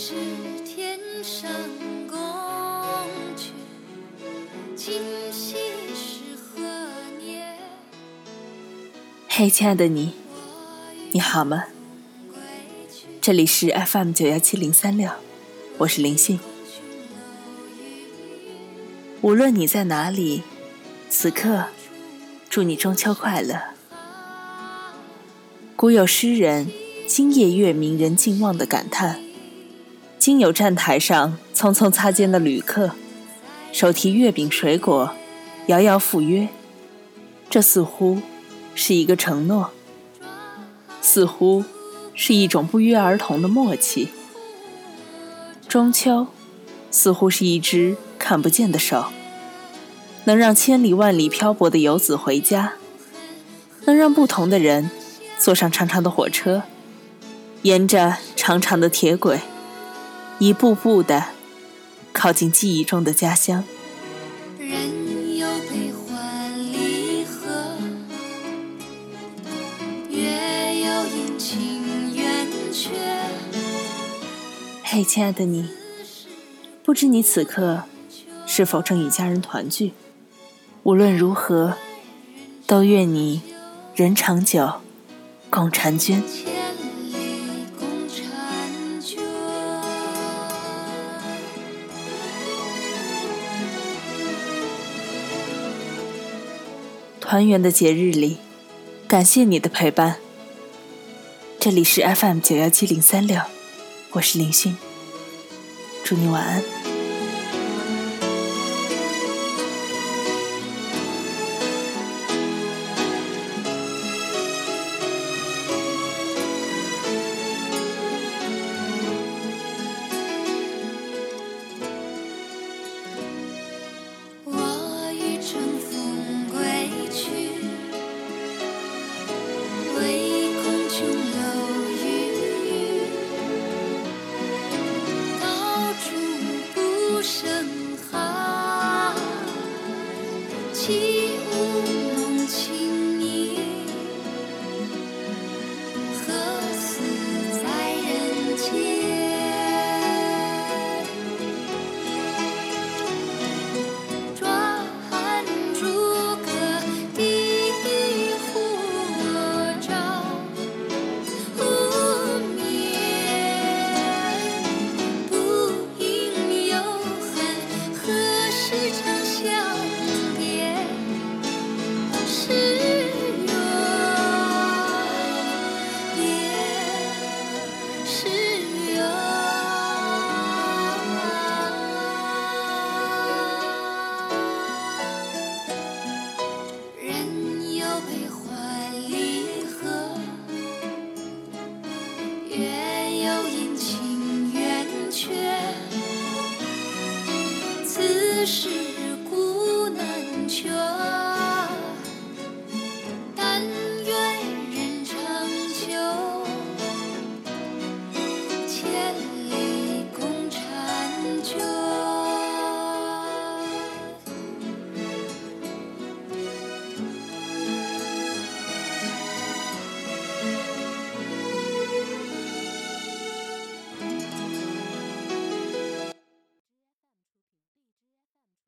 是天上宫阙，今夕是何年？嘿，亲爱的你，你好吗？这里是 FM 九幺七零三六，我是林信。无论你在哪里，此刻，祝你中秋快乐。古有诗人“今夜月明人尽望”的感叹，今有站台上匆匆擦肩的旅客，手提月饼水果，遥遥赴约。这似乎是一个承诺，似乎是一种不约而同的默契。中秋，似乎是一只看不见的手。能让千里万里漂泊的游子回家，能让不同的人坐上长长的火车，沿着长长的铁轨，一步步的靠近记忆中的家乡。人有悲欢离合，月有阴晴圆缺。嘿，亲爱的你，不知你此刻是否正与家人团聚？无论如何，都愿你人长久，共婵娟。团圆的节日里，感谢你的陪伴。这里是 FM 九幺七零三六，我是林迅，祝你晚安。是。